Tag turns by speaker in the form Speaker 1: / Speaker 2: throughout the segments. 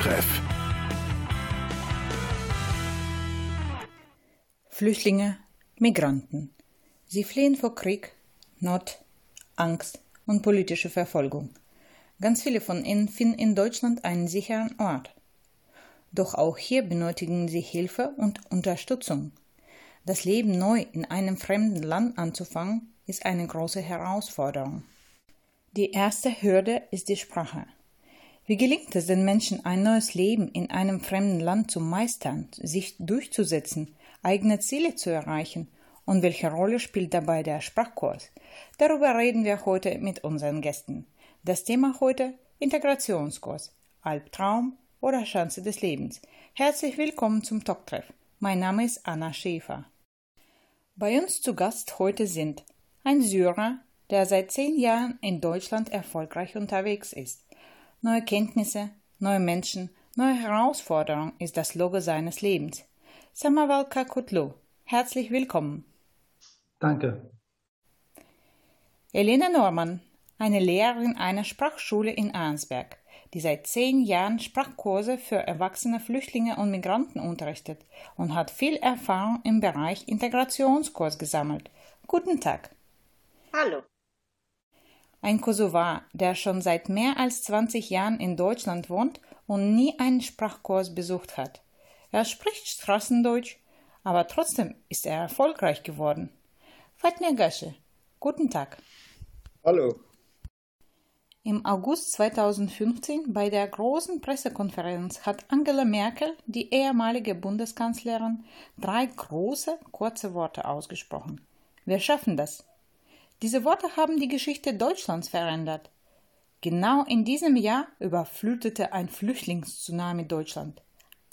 Speaker 1: Talktreff.
Speaker 2: Flüchtlinge, Migranten. Sie fliehen vor Krieg, Not, Angst und politische Verfolgung. Ganz viele von ihnen finden in Deutschland einen sicheren Ort. Doch auch hier benötigen sie Hilfe und Unterstützung. Das Leben neu in einem fremden Land anzufangen, ist eine große Herausforderung. Die erste Hürde ist die Sprache. Wie gelingt es den Menschen, ein neues Leben in einem fremden Land zu meistern, sich durchzusetzen, eigene Ziele zu erreichen? Und welche Rolle spielt dabei der Sprachkurs? Darüber reden wir heute mit unseren Gästen. Das Thema heute Integrationskurs, Albtraum oder Chance des Lebens. Herzlich willkommen zum Talktreff. Mein Name ist Anna Schäfer. Bei uns zu Gast heute sind ein Syrer, der seit zehn Jahren in Deutschland erfolgreich unterwegs ist. Neue Kenntnisse, neue Menschen, neue Herausforderungen ist das Logo seines Lebens. Samawal Kakutlu, herzlich willkommen.
Speaker 3: Danke.
Speaker 2: Elena Norman, eine Lehrerin einer Sprachschule in Arnsberg, die seit zehn Jahren Sprachkurse für erwachsene Flüchtlinge und Migranten unterrichtet und hat viel Erfahrung im Bereich Integrationskurs gesammelt. Guten Tag.
Speaker 4: Hallo.
Speaker 2: Ein Kosovar, der schon seit mehr als 20 Jahren in Deutschland wohnt und nie einen Sprachkurs besucht hat. Er spricht Straßendeutsch, aber trotzdem ist er erfolgreich geworden. Fatmir Gasche, guten Tag.
Speaker 5: Hallo.
Speaker 2: Im August 2015 bei der großen Pressekonferenz hat Angela Merkel, die ehemalige Bundeskanzlerin, drei große, kurze Worte ausgesprochen. Wir schaffen das. Diese Worte haben die Geschichte Deutschlands verändert. Genau in diesem Jahr überflutete ein Flüchtlingstsunami Deutschland.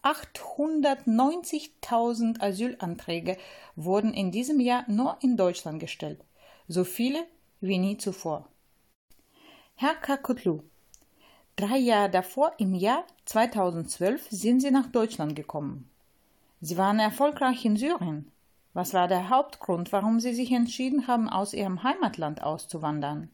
Speaker 2: 890.000 Asylanträge wurden in diesem Jahr nur in Deutschland gestellt, so viele wie nie zuvor. Herr Kakutlu, drei Jahre davor, im Jahr 2012, sind Sie nach Deutschland gekommen. Sie waren erfolgreich in Syrien. Was war der Hauptgrund, warum Sie sich entschieden haben, aus Ihrem Heimatland auszuwandern?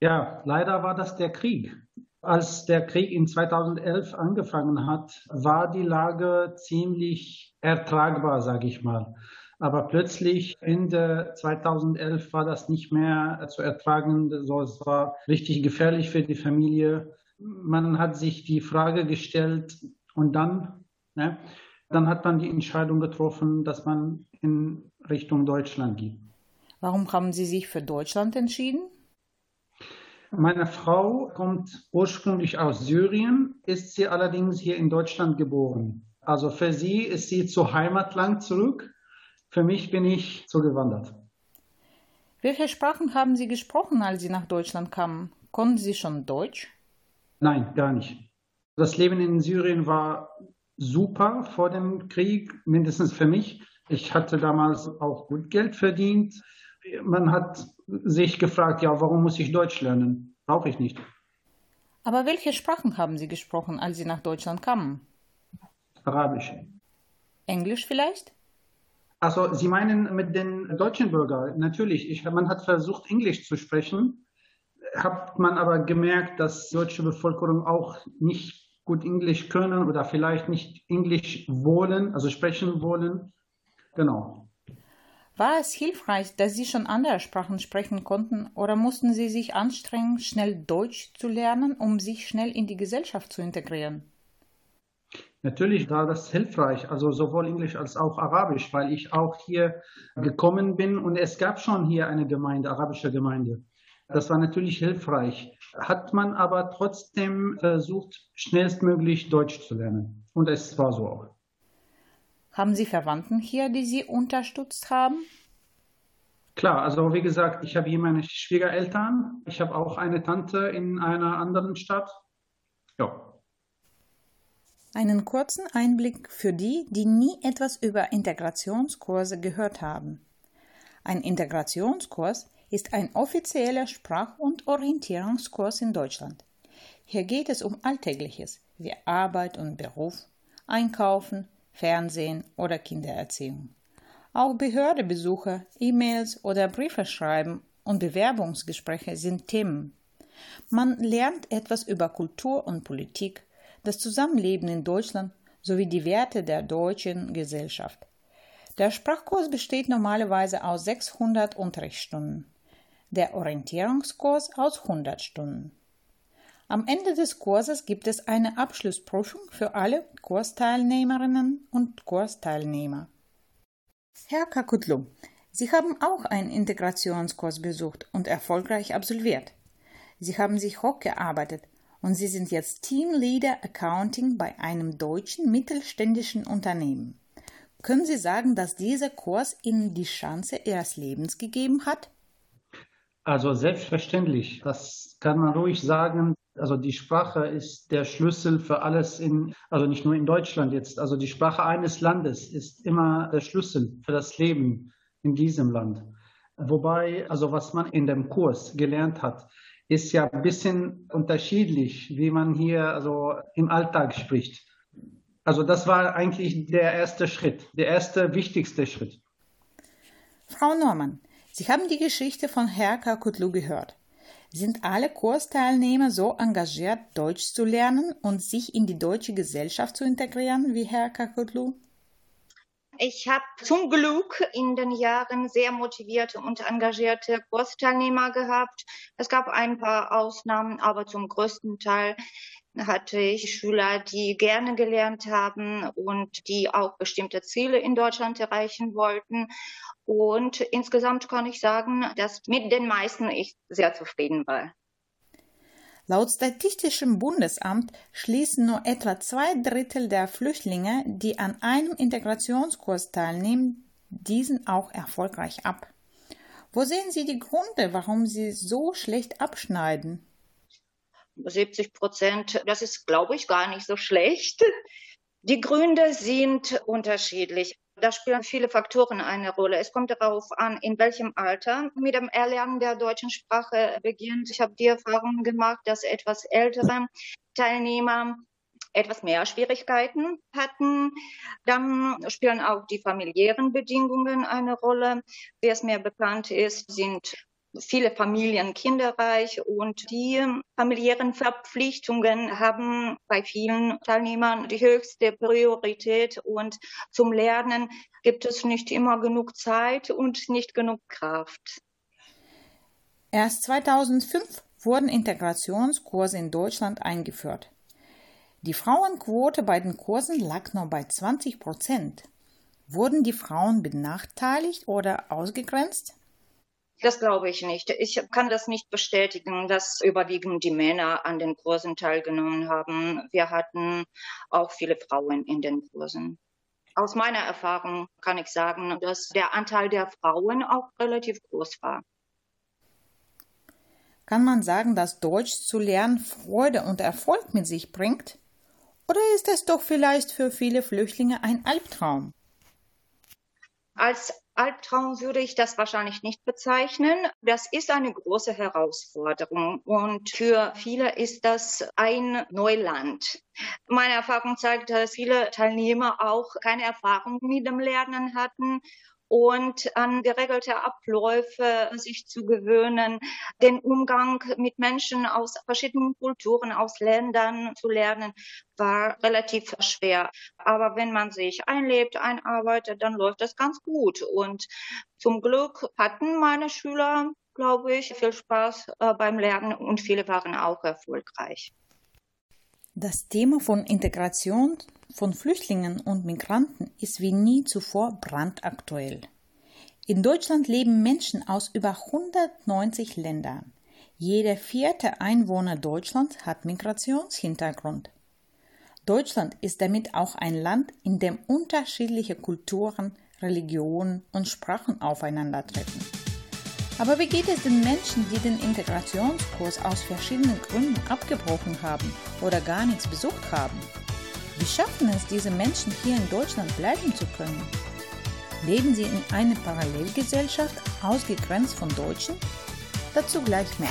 Speaker 3: Ja, leider war das der Krieg. Als der Krieg in 2011 angefangen hat, war die Lage ziemlich ertragbar, sage ich mal. Aber plötzlich Ende 2011 war das nicht mehr zu ertragen. So, es war richtig gefährlich für die Familie. Man hat sich die Frage gestellt und dann, ne, dann hat man die Entscheidung getroffen, dass man in Richtung Deutschland geht.
Speaker 2: Warum haben Sie sich für Deutschland entschieden?
Speaker 3: Meine Frau kommt ursprünglich aus Syrien, ist sie allerdings hier in Deutschland geboren. Also für sie ist sie zu Heimatland zurück. Für mich bin ich zugewandert.
Speaker 2: Welche Sprachen haben Sie gesprochen, als Sie nach Deutschland kamen? Konnten Sie schon Deutsch?
Speaker 3: Nein, gar nicht. Das Leben in Syrien war super vor dem Krieg, mindestens für mich. Ich hatte damals auch gut Geld verdient. Man hat sich gefragt, ja, warum muss ich Deutsch lernen? Brauche ich nicht.
Speaker 2: Aber welche Sprachen haben Sie gesprochen, als Sie nach Deutschland kamen?
Speaker 3: Arabisch.
Speaker 2: Englisch vielleicht?
Speaker 3: Also Sie meinen mit den deutschen Bürgern? Natürlich. Ich, man hat versucht, Englisch zu sprechen, hat man aber gemerkt, dass die deutsche Bevölkerung auch nicht gut Englisch können oder vielleicht nicht Englisch wollen, also sprechen wollen. Genau.
Speaker 2: War es hilfreich, dass Sie schon andere Sprachen sprechen konnten oder mussten Sie sich anstrengen, schnell Deutsch zu lernen, um sich schnell in die Gesellschaft zu integrieren?
Speaker 3: Natürlich war das hilfreich, also sowohl Englisch als auch Arabisch, weil ich auch hier gekommen bin und es gab schon hier eine Gemeinde, arabische Gemeinde. Das war natürlich hilfreich. Hat man aber trotzdem versucht, schnellstmöglich Deutsch zu lernen. Und es war so auch.
Speaker 2: Haben Sie Verwandten hier, die Sie unterstützt haben?
Speaker 3: Klar, also wie gesagt, ich habe hier meine Schwiegereltern. Ich habe auch eine Tante in einer anderen Stadt. Ja.
Speaker 2: Einen kurzen Einblick für die, die nie etwas über Integrationskurse gehört haben. Ein Integrationskurs ist ein offizieller Sprach- und Orientierungskurs in Deutschland. Hier geht es um Alltägliches wie Arbeit und Beruf, Einkaufen, Fernsehen oder Kindererziehung. Auch Behördebesuche, E-Mails oder Briefe schreiben und Bewerbungsgespräche sind Themen. Man lernt etwas über Kultur und Politik, das Zusammenleben in Deutschland sowie die Werte der deutschen Gesellschaft. Der Sprachkurs besteht normalerweise aus 600 Unterrichtsstunden, der Orientierungskurs aus 100 Stunden. Am Ende des Kurses gibt es eine Abschlussprüfung für alle Kursteilnehmerinnen und Kursteilnehmer. Herr Kakutlu, Sie haben auch einen Integrationskurs besucht und erfolgreich absolviert. Sie haben sich hochgearbeitet und Sie sind jetzt Teamleader Accounting bei einem deutschen mittelständischen Unternehmen. Können Sie sagen, dass dieser Kurs Ihnen die Chance Ihres Lebens gegeben hat?
Speaker 3: Also selbstverständlich, das kann man ruhig sagen. Also die Sprache ist der Schlüssel für alles in, also nicht nur in Deutschland jetzt. Also die Sprache eines Landes ist immer der Schlüssel für das Leben in diesem Land. Wobei, also was man in dem Kurs gelernt hat, ist ja ein bisschen unterschiedlich, wie man hier also im Alltag spricht. Also das war eigentlich der erste Schritt, der erste wichtigste Schritt.
Speaker 2: Frau Norman, Sie haben die Geschichte von Herr Kakutlu gehört. Sind alle Kursteilnehmer so engagiert, Deutsch zu lernen und sich in die deutsche Gesellschaft zu integrieren wie Herr Kakutlu?
Speaker 1: Ich habe zum Glück in den Jahren sehr motivierte und engagierte Kursteilnehmer gehabt. Es gab ein paar Ausnahmen, aber zum größten Teil hatte ich Schüler, die gerne gelernt haben und die auch bestimmte Ziele in Deutschland erreichen wollten. Und insgesamt kann ich sagen, dass mit den meisten ich sehr zufrieden war.
Speaker 2: Laut Statistischem Bundesamt schließen nur etwa zwei Drittel der Flüchtlinge, die an einem Integrationskurs teilnehmen, diesen auch erfolgreich ab. Wo sehen Sie die Gründe, warum sie so schlecht abschneiden?
Speaker 1: 70 Prozent, das ist, glaube ich, gar nicht so schlecht. Die Gründe sind unterschiedlich. Da spielen viele Faktoren eine Rolle. Es kommt darauf an, in welchem Alter mit dem Erlernen der deutschen Sprache beginnt. Ich habe die Erfahrung gemacht, dass etwas ältere Teilnehmer etwas mehr Schwierigkeiten hatten. Dann spielen auch die familiären Bedingungen eine Rolle. Wie es mir bekannt ist, sind viele Familien kinderreich und die familiären Verpflichtungen haben bei vielen Teilnehmern die höchste Priorität und zum Lernen gibt es nicht immer genug Zeit und nicht genug Kraft.
Speaker 2: Erst 2005 wurden Integrationskurse in Deutschland eingeführt. Die Frauenquote bei den Kursen lag nur bei 20 Prozent. Wurden die Frauen benachteiligt oder ausgegrenzt?
Speaker 1: Das glaube ich nicht. Ich kann das nicht bestätigen, dass überwiegend die Männer an den Kursen teilgenommen haben. Wir hatten auch viele Frauen in den Kursen. Aus meiner Erfahrung kann ich sagen, dass der Anteil der Frauen auch relativ groß war.
Speaker 2: Kann man sagen, dass Deutsch zu lernen Freude und Erfolg mit sich bringt? Oder ist es doch vielleicht für viele Flüchtlinge ein Albtraum?
Speaker 1: Als Albtraum würde ich das wahrscheinlich nicht bezeichnen. Das ist eine große Herausforderung und für viele ist das ein Neuland. Meine Erfahrung zeigt, dass viele Teilnehmer auch keine Erfahrung mit dem Lernen hatten und an geregelte Abläufe sich zu gewöhnen, den Umgang mit Menschen aus verschiedenen Kulturen, aus Ländern zu lernen, war relativ schwer. Aber wenn man sich einlebt, einarbeitet, dann läuft das ganz gut. Und zum Glück hatten meine Schüler, glaube ich, viel Spaß äh, beim Lernen und viele waren auch erfolgreich.
Speaker 2: Das Thema von Integration von Flüchtlingen und Migranten ist wie nie zuvor brandaktuell. In Deutschland leben Menschen aus über 190 Ländern. Jeder vierte Einwohner Deutschlands hat Migrationshintergrund. Deutschland ist damit auch ein Land, in dem unterschiedliche Kulturen, Religionen und Sprachen aufeinandertreffen. Aber wie geht es den Menschen, die den Integrationskurs aus verschiedenen Gründen abgebrochen haben oder gar nichts besucht haben? Wie schaffen es diese Menschen hier in Deutschland bleiben zu können? Leben sie in einer Parallelgesellschaft, ausgegrenzt von Deutschen? Dazu gleich mehr.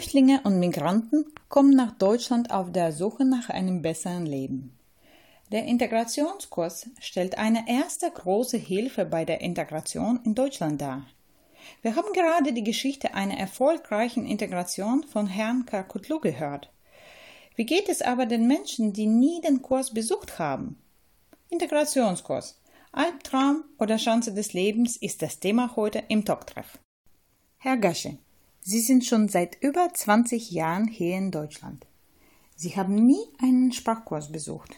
Speaker 2: Flüchtlinge und Migranten kommen nach Deutschland auf der Suche nach einem besseren Leben. Der Integrationskurs stellt eine erste große Hilfe bei der Integration in Deutschland dar. Wir haben gerade die Geschichte einer erfolgreichen Integration von Herrn Karkutlu gehört. Wie geht es aber den Menschen, die nie den Kurs besucht haben? Integrationskurs. Albtraum oder Chance des Lebens ist das Thema heute im Talktreff. Herr Gasche, Sie sind schon seit über 20 Jahren hier in Deutschland. Sie haben nie einen Sprachkurs besucht.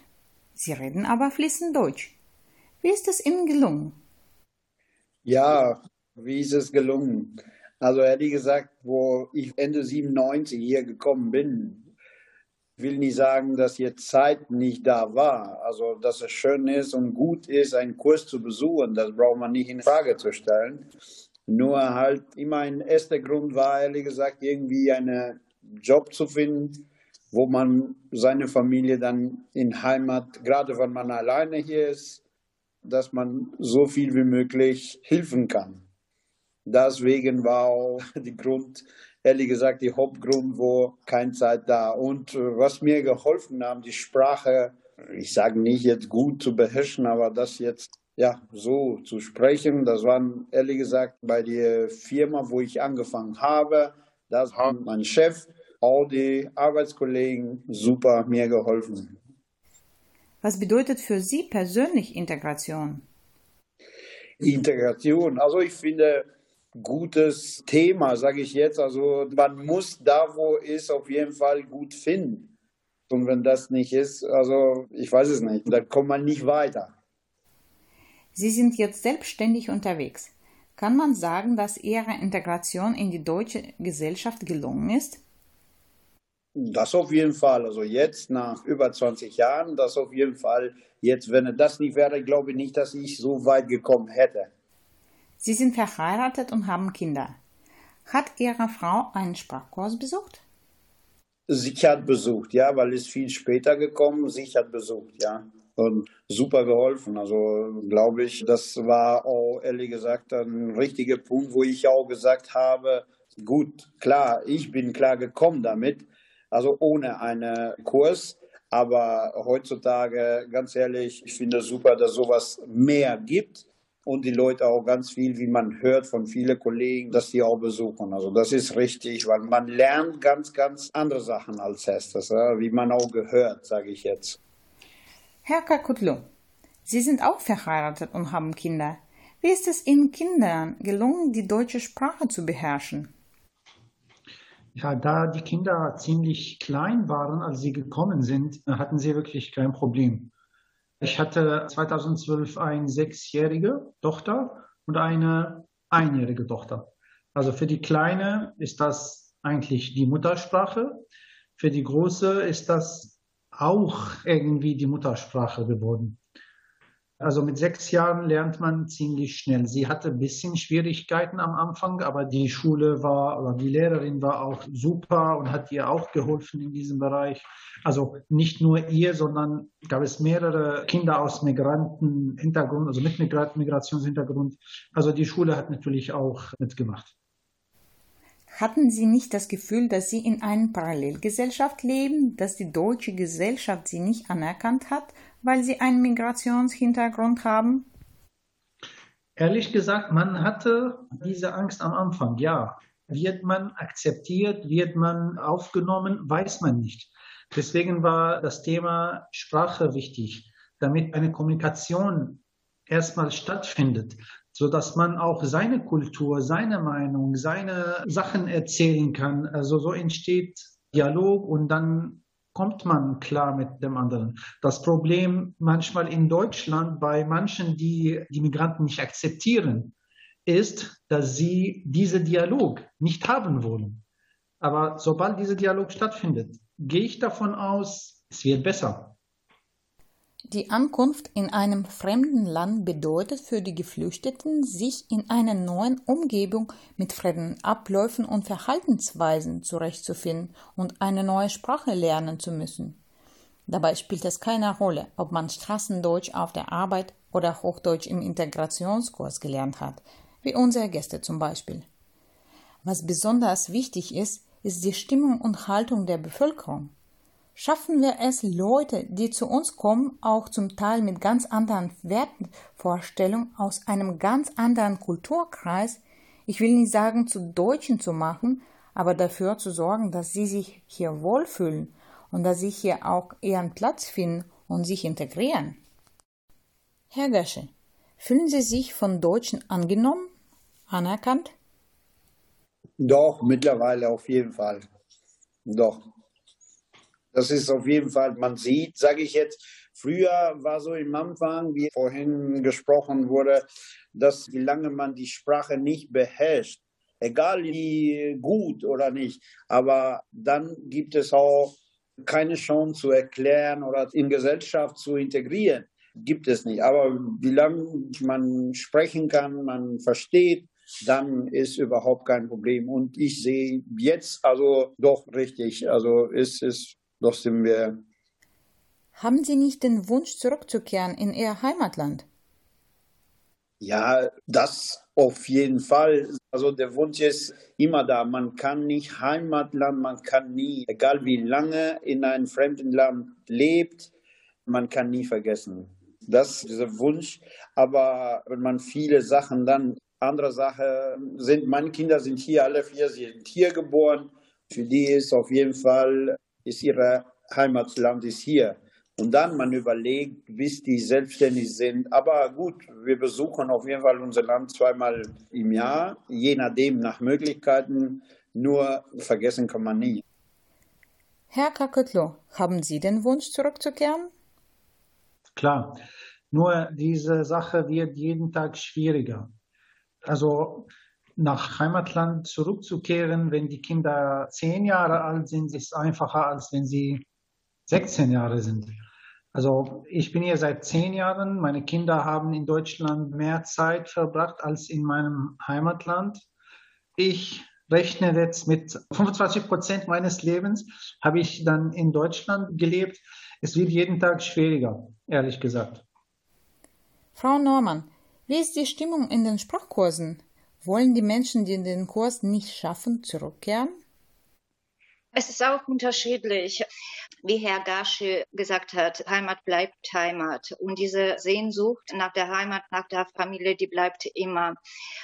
Speaker 2: Sie reden aber fließend Deutsch. Wie ist es Ihnen gelungen?
Speaker 4: Ja, wie ist es gelungen? Also ehrlich gesagt, wo ich Ende 97 hier gekommen bin, will nicht sagen, dass jetzt Zeit nicht da war. Also, dass es schön ist und gut ist, einen Kurs zu besuchen, das braucht man nicht in Frage zu stellen. Nur halt immer ein erster Grund war, ehrlich gesagt, irgendwie einen Job zu finden, wo man seine Familie dann in Heimat, gerade wenn man alleine hier ist, dass man so viel wie möglich helfen kann. Deswegen war auch die Grund, ehrlich gesagt, die Hauptgrund, wo keine Zeit da. Und äh, was mir geholfen hat, die Sprache, ich sage nicht jetzt gut zu beherrschen, aber das jetzt ja so zu sprechen, das war ehrlich gesagt bei der Firma, wo ich angefangen habe, das hat mein Chef, all die Arbeitskollegen super mir geholfen.
Speaker 2: Was bedeutet für Sie persönlich Integration?
Speaker 4: Integration, also ich finde, gutes Thema, sage ich jetzt. Also man muss da, wo ist, auf jeden Fall gut finden. Und wenn das nicht ist, also ich weiß es nicht, dann kommt man nicht weiter.
Speaker 2: Sie sind jetzt selbstständig unterwegs. Kann man sagen, dass Ihre Integration in die deutsche Gesellschaft gelungen ist?
Speaker 4: Das auf jeden Fall. Also jetzt nach über 20 Jahren, das auf jeden Fall. Jetzt, wenn das nicht wäre, glaube ich nicht, dass ich so weit gekommen hätte.
Speaker 2: Sie sind verheiratet und haben Kinder. Hat Ihre Frau einen Sprachkurs besucht?
Speaker 4: Sie hat besucht, ja, weil es viel später gekommen. Sie hat besucht, ja. Und super geholfen. Also glaube ich, das war auch ehrlich gesagt ein richtiger Punkt, wo ich auch gesagt habe, gut, klar, ich bin klar gekommen damit, also ohne einen Kurs. Aber heutzutage, ganz ehrlich, ich finde es super, dass sowas mehr gibt und die Leute auch ganz viel, wie man hört von vielen Kollegen, dass die auch besuchen. Also das ist richtig, weil man lernt ganz, ganz andere Sachen als erstes, wie man auch gehört, sage ich jetzt.
Speaker 2: Herr Kakutlu, Sie sind auch verheiratet und haben Kinder. Wie ist es Ihnen Kindern gelungen, die deutsche Sprache zu beherrschen?
Speaker 3: Ja, da die Kinder ziemlich klein waren, als sie gekommen sind, hatten sie wirklich kein Problem. Ich hatte 2012 eine sechsjährige Tochter und eine einjährige Tochter. Also für die Kleine ist das eigentlich die Muttersprache. Für die Große ist das auch irgendwie die Muttersprache geworden. Also mit sechs Jahren lernt man ziemlich schnell. Sie hatte ein bisschen Schwierigkeiten am Anfang, aber die Schule war, oder die Lehrerin war auch super und hat ihr auch geholfen in diesem Bereich. Also nicht nur ihr, sondern gab es mehrere Kinder aus Migrantenhintergrund, also mit Migrationshintergrund. Also die Schule hat natürlich auch mitgemacht.
Speaker 2: Hatten Sie nicht das Gefühl, dass Sie in einer Parallelgesellschaft leben, dass die deutsche Gesellschaft Sie nicht anerkannt hat weil sie einen Migrationshintergrund haben?
Speaker 3: Ehrlich gesagt, man hatte diese Angst am Anfang, ja. Wird man akzeptiert, wird man aufgenommen, weiß man nicht. Deswegen war das Thema Sprache wichtig, damit eine Kommunikation erstmal stattfindet, so dass man auch seine Kultur, seine Meinung, seine Sachen erzählen kann. Also so entsteht Dialog und dann kommt man klar mit dem anderen. Das Problem manchmal in Deutschland bei manchen, die die Migranten nicht akzeptieren, ist, dass sie diesen Dialog nicht haben wollen. Aber sobald dieser Dialog stattfindet, gehe ich davon aus, es wird besser.
Speaker 2: Die Ankunft in einem fremden Land bedeutet für die Geflüchteten, sich in einer neuen Umgebung mit fremden Abläufen und Verhaltensweisen zurechtzufinden und eine neue Sprache lernen zu müssen. Dabei spielt es keine Rolle, ob man Straßendeutsch auf der Arbeit oder Hochdeutsch im Integrationskurs gelernt hat, wie unsere Gäste zum Beispiel. Was besonders wichtig ist, ist die Stimmung und Haltung der Bevölkerung. Schaffen wir es, Leute, die zu uns kommen, auch zum Teil mit ganz anderen Wertvorstellungen aus einem ganz anderen Kulturkreis, ich will nicht sagen zu Deutschen zu machen, aber dafür zu sorgen, dass sie sich hier wohlfühlen und dass sie hier auch ihren Platz finden und sich integrieren. Herr Gasche, fühlen Sie sich von Deutschen angenommen, anerkannt?
Speaker 4: Doch, mittlerweile auf jeden Fall. Doch. Das ist auf jeden Fall, man sieht, sage ich jetzt, früher war so im Anfang, wie vorhin gesprochen wurde, dass wie lange man die Sprache nicht beherrscht, egal wie gut oder nicht, aber dann gibt es auch keine Chance zu erklären oder in Gesellschaft zu integrieren. Gibt es nicht. Aber wie lange man sprechen kann, man versteht, dann ist überhaupt kein Problem. Und ich sehe jetzt also doch richtig. Also ist doch sind wir.
Speaker 2: Haben Sie nicht den Wunsch zurückzukehren in Ihr Heimatland?
Speaker 4: Ja, das auf jeden Fall. Also der Wunsch ist immer da. Man kann nicht Heimatland, man kann nie, egal wie lange in einem fremden Land lebt, man kann nie vergessen. Das ist dieser Wunsch. Aber wenn man viele Sachen dann, andere Sache sind, meine Kinder sind hier, alle vier sind hier geboren. Für die ist auf jeden Fall, ist ihre Heimatland ist hier. Und dann man überlegt, bis die selbstständig sind. Aber gut, wir besuchen auf jeden Fall unser Land zweimal im Jahr, je nachdem nach Möglichkeiten. Nur vergessen kann man nie.
Speaker 2: Herr Kakutlo, haben Sie den Wunsch zurückzukehren?
Speaker 3: Klar. Nur diese Sache wird jeden Tag schwieriger. Also nach Heimatland zurückzukehren, wenn die Kinder zehn Jahre alt sind, ist einfacher, als wenn sie 16 Jahre sind. Also ich bin hier seit zehn Jahren. Meine Kinder haben in Deutschland mehr Zeit verbracht als in meinem Heimatland. Ich rechne jetzt mit 25 Prozent meines Lebens habe ich dann in Deutschland gelebt. Es wird jeden Tag schwieriger, ehrlich gesagt.
Speaker 2: Frau Norman, wie ist die Stimmung in den Sprachkursen? Wollen die Menschen, die den Kurs nicht schaffen, zurückkehren?
Speaker 1: Es ist auch unterschiedlich. Wie Herr Garsche gesagt hat, Heimat bleibt Heimat. Und diese Sehnsucht nach der Heimat, nach der Familie, die bleibt immer.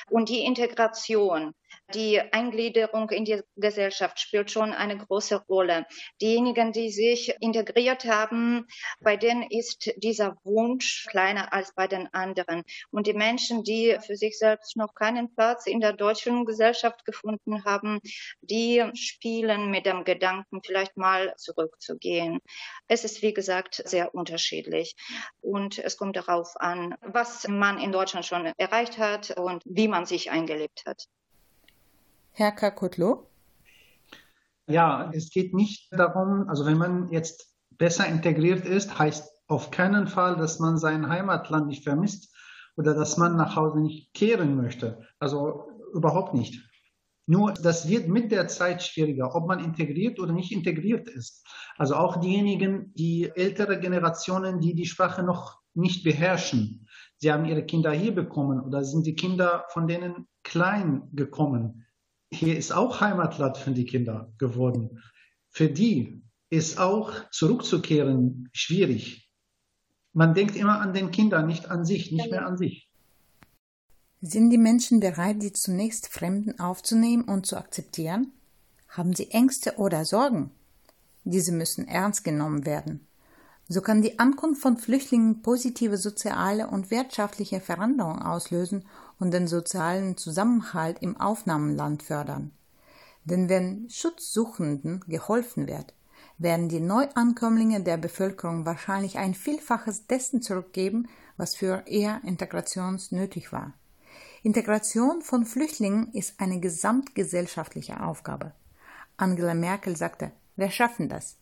Speaker 1: Und die Integration, die Eingliederung in die Gesellschaft spielt schon eine große Rolle. Diejenigen, die sich integriert haben, bei denen ist dieser Wunsch kleiner als bei den anderen. Und die Menschen, die für sich selbst noch keinen Platz in der deutschen Gesellschaft gefunden haben, die spielen mit dem Gedanken, vielleicht mal zurückzugehen. Es ist, wie gesagt, sehr unterschiedlich. Und es kommt darauf an, was man in Deutschland schon erreicht hat und wie man sich eingelebt hat.
Speaker 2: Herr Kakutlo?
Speaker 3: Ja, es geht nicht darum, also wenn man jetzt besser integriert ist, heißt auf keinen Fall, dass man sein Heimatland nicht vermisst oder dass man nach Hause nicht kehren möchte. Also überhaupt nicht. Nur das wird mit der Zeit schwieriger, ob man integriert oder nicht integriert ist. Also auch diejenigen, die ältere Generationen, die die Sprache noch nicht beherrschen. Sie haben ihre Kinder hier bekommen oder sind die Kinder von denen klein gekommen hier ist auch Heimatland für die Kinder geworden. Für die ist auch zurückzukehren schwierig. Man denkt immer an den Kindern, nicht an sich, nicht mehr an sich.
Speaker 2: Sind die Menschen bereit, die zunächst Fremden aufzunehmen und zu akzeptieren? Haben sie Ängste oder Sorgen? Diese müssen ernst genommen werden. So kann die Ankunft von Flüchtlingen positive soziale und wirtschaftliche Veränderungen auslösen und den sozialen Zusammenhalt im Aufnahmeland fördern. Denn wenn Schutzsuchenden geholfen wird, werden die Neuankömmlinge der Bevölkerung wahrscheinlich ein Vielfaches dessen zurückgeben, was für ihr Integration nötig war. Integration von Flüchtlingen ist eine gesamtgesellschaftliche Aufgabe. Angela Merkel sagte, wir schaffen das.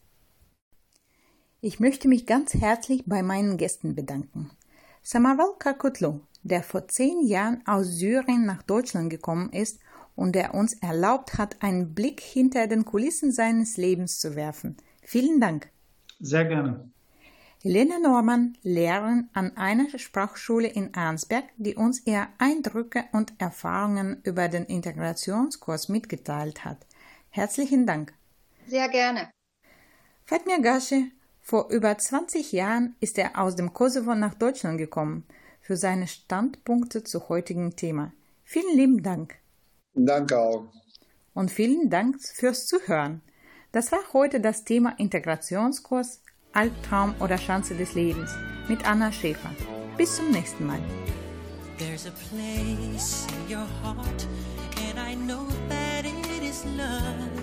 Speaker 2: Ich möchte mich ganz herzlich bei meinen Gästen bedanken. Samavel Kakutlu, der vor zehn Jahren aus Syrien nach Deutschland gekommen ist und der uns erlaubt hat, einen Blick hinter den Kulissen seines Lebens zu werfen. Vielen Dank.
Speaker 3: Sehr gerne.
Speaker 2: Helena Norman, Lehrerin an einer Sprachschule in Arnsberg, die uns ihre Eindrücke und Erfahrungen über den Integrationskurs mitgeteilt hat.
Speaker 6: Herzlichen Dank.
Speaker 1: Sehr gerne.
Speaker 6: Fatmir Gashi, vor über 20 Jahren ist er aus dem Kosovo nach Deutschland gekommen für seine Standpunkte zu heutigen Thema. Vielen lieben Dank.
Speaker 4: Danke auch.
Speaker 6: Und vielen Dank fürs Zuhören. Das war heute das Thema Integrationskurs Albtraum oder Chance des Lebens mit Anna Schäfer. Bis zum nächsten Mal. There's a place in your heart, and I know that it is love.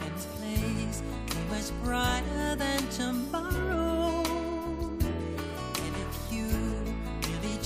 Speaker 6: And this place is brighter than tomorrow.